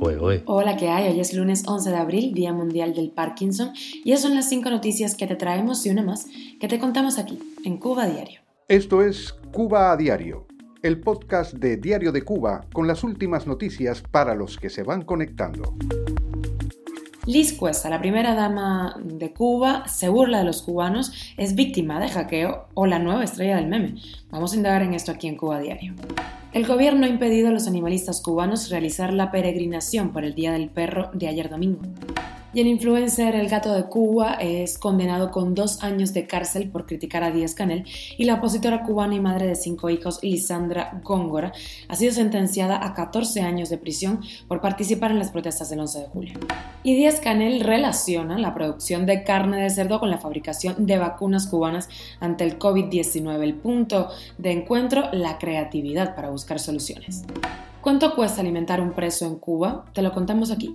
Hola, ¿qué hay? Hoy es lunes 11 de abril, Día Mundial del Parkinson, y esas son las cinco noticias que te traemos y una más que te contamos aquí, en Cuba Diario. Esto es Cuba a Diario, el podcast de Diario de Cuba con las últimas noticias para los que se van conectando. Liz Cuesta, la primera dama de Cuba, se burla de los cubanos, es víctima de hackeo o la nueva estrella del meme. Vamos a indagar en esto aquí en Cuba Diario. El gobierno ha impedido a los animalistas cubanos realizar la peregrinación por el Día del Perro de ayer domingo. Y el influencer El Gato de Cuba es condenado con dos años de cárcel por criticar a Díaz Canel y la opositora cubana y madre de cinco hijos Lisandra Góngora ha sido sentenciada a 14 años de prisión por participar en las protestas del 11 de julio. Y Díaz Canel relaciona la producción de carne de cerdo con la fabricación de vacunas cubanas ante el COVID-19. El punto de encuentro, la creatividad para buscar soluciones. ¿Cuánto cuesta alimentar un preso en Cuba? Te lo contamos aquí.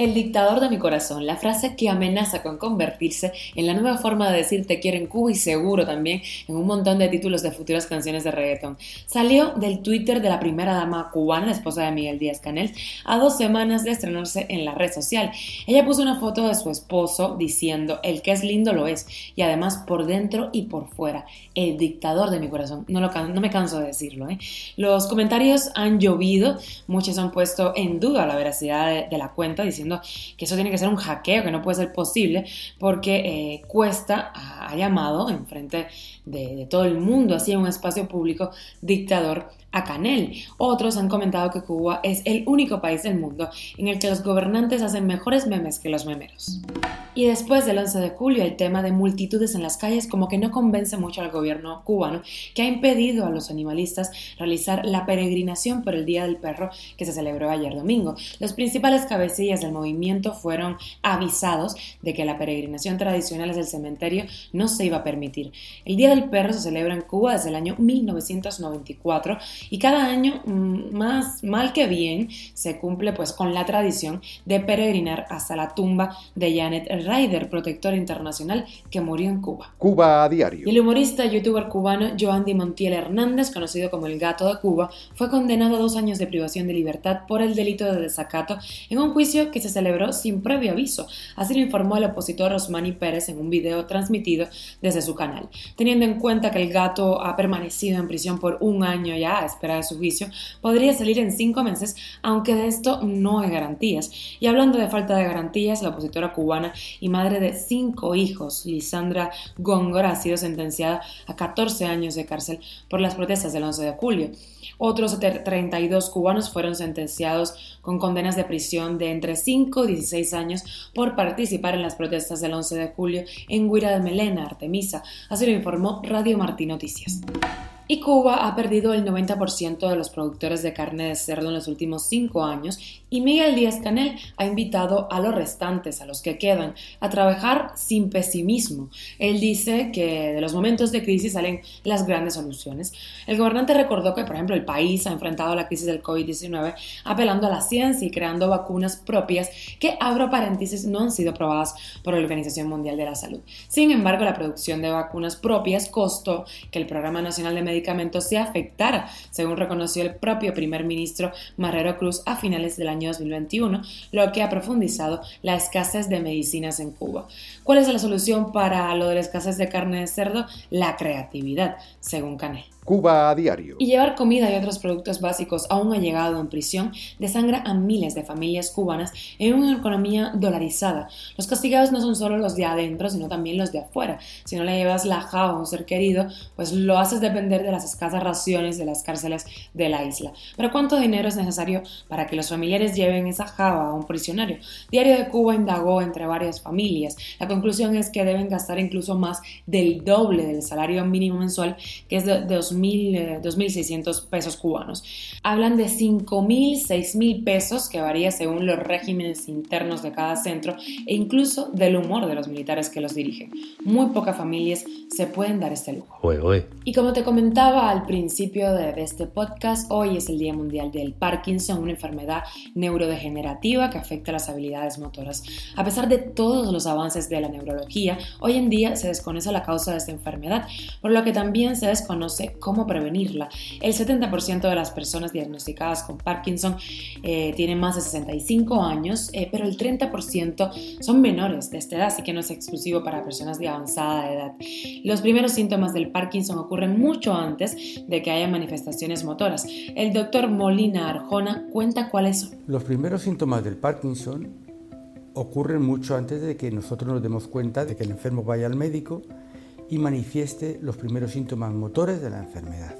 El dictador de mi corazón, la frase que amenaza con convertirse en la nueva forma de decir te quiero en Cuba y seguro también en un montón de títulos de futuras canciones de reggaeton, salió del Twitter de la primera dama cubana, la esposa de Miguel Díaz Canel, a dos semanas de estrenarse en la red social. Ella puso una foto de su esposo diciendo, el que es lindo lo es, y además por dentro y por fuera, el dictador de mi corazón. No, lo, no me canso de decirlo. ¿eh? Los comentarios han llovido, muchos han puesto en duda la veracidad de la cuenta diciendo que eso tiene que ser un hackeo, que no puede ser posible, porque eh, Cuesta ha llamado en frente de, de todo el mundo, así en un espacio público, dictador a Canel. Otros han comentado que Cuba es el único país del mundo en el que los gobernantes hacen mejores memes que los memeros. Y después del 11 de julio, el tema de multitudes en las calles como que no convence mucho al gobierno cubano, que ha impedido a los animalistas realizar la peregrinación por el Día del Perro que se celebró ayer domingo. Los principales cabecillas del movimiento fueron avisados de que la peregrinación tradicional desde el cementerio no se iba a permitir. El Día del Perro se celebra en Cuba desde el año 1994 y cada año, mm, más mal que bien, se cumple pues con la tradición de peregrinar hasta la tumba de Janet Ryder, protectora internacional que murió en Cuba. Cuba a diario. el humorista y youtuber cubano Joandy Montiel Hernández, conocido como el Gato de Cuba, fue condenado a dos años de privación de libertad por el delito de desacato en un juicio que se celebró sin previo aviso. Así lo informó el opositor Osmani Pérez en un video transmitido desde su canal. Teniendo en cuenta que el gato ha permanecido en prisión por un año ya espera de su juicio, podría salir en cinco meses, aunque de esto no hay garantías. Y hablando de falta de garantías, la opositora cubana y madre de cinco hijos, Lisandra Góngora, ha sido sentenciada a 14 años de cárcel por las protestas del 11 de julio. Otros 32 cubanos fueron sentenciados con condenas de prisión de entre 5 y 16 años por participar en las protestas del 11 de julio en Guira de Melena, Artemisa. Así lo informó Radio Martí Noticias. Y Cuba ha perdido el 90% de los productores de carne de cerdo en los últimos cinco años y Miguel Díaz Canel ha invitado a los restantes, a los que quedan, a trabajar sin pesimismo. Él dice que de los momentos de crisis salen las grandes soluciones. El gobernante recordó que, por ejemplo, el país ha enfrentado la crisis del COVID-19 apelando a la ciencia y creando vacunas propias que, abro paréntesis, no han sido probadas por la Organización Mundial de la Salud. Sin embargo, la producción de vacunas propias costó que el Programa Nacional de Medicamentos se afectara, según reconoció el propio primer ministro Marrero Cruz a finales del año 2021, lo que ha profundizado la escasez de medicinas en Cuba. ¿Cuál es la solución para lo de la escasez de carne de cerdo? La creatividad, según Canel. Cuba a diario. Y llevar comida y otros productos básicos a un allegado en prisión desangra a miles de familias cubanas en una economía dolarizada. Los castigados no son solo los de adentro, sino también los de afuera. Si no le llevas la java a un ser querido, pues lo haces depender de las escasas raciones de las cárceles de la isla. Pero ¿cuánto dinero es necesario para que los familiares lleven esa java a un prisionero? Diario de Cuba indagó entre varias familias. La conclusión es que deben gastar incluso más del doble del salario mínimo mensual, que es de 2.000 2.600 eh, pesos cubanos. Hablan de 5.000, 6.000 pesos, que varía según los regímenes internos de cada centro e incluso del humor de los militares que los dirigen. Muy pocas familias se pueden dar este lujo. Y como te comenté comentaba al principio de, este podcast, hoy es el Día Mundial del Parkinson, una enfermedad neurodegenerativa que afecta las habilidades motoras. A pesar de todos los avances de la neurología, hoy en día se desconoce la causa de esta enfermedad, por lo que también se desconoce cómo prevenirla. El 70% de las personas diagnosticadas con Parkinson eh, tienen más de 65 años, eh, pero el 30% son menores de esta edad, así que no es exclusivo para personas de avanzada edad. Los primeros síntomas del Parkinson ocurren mucho antes de que haya manifestaciones motoras. El doctor Molina Arjona cuenta cuáles son. Los primeros síntomas del Parkinson ocurren mucho antes de que nosotros nos demos cuenta de que el enfermo vaya al médico y manifieste los primeros síntomas motores de la enfermedad.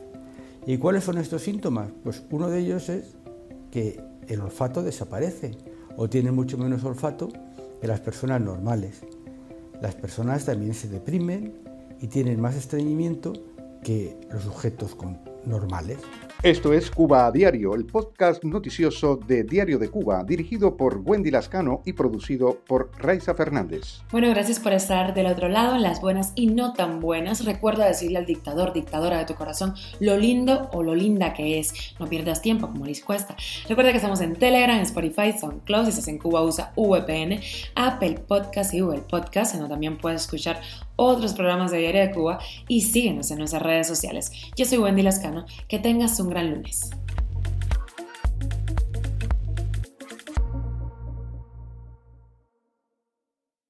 ¿Y cuáles son estos síntomas? Pues uno de ellos es que el olfato desaparece o tiene mucho menos olfato que las personas normales. Las personas también se deprimen y tienen más estreñimiento que los sujetos normales. Esto es Cuba a Diario, el podcast noticioso de Diario de Cuba, dirigido por Wendy Lascano y producido por Raiza Fernández. Bueno, gracias por estar del otro lado, en las buenas y no tan buenas. Recuerda decirle al dictador, dictadora de tu corazón, lo lindo o lo linda que es. No pierdas tiempo, como les cuesta. Recuerda que estamos en Telegram, Spotify, SoundCloud, si estás en Cuba usa VPN, Apple Podcast y Google Podcast, donde también puedes escuchar otros programas de Diario de Cuba y síguenos en nuestras redes sociales. Yo soy Wendy Lascano, que tengas un gran lunes.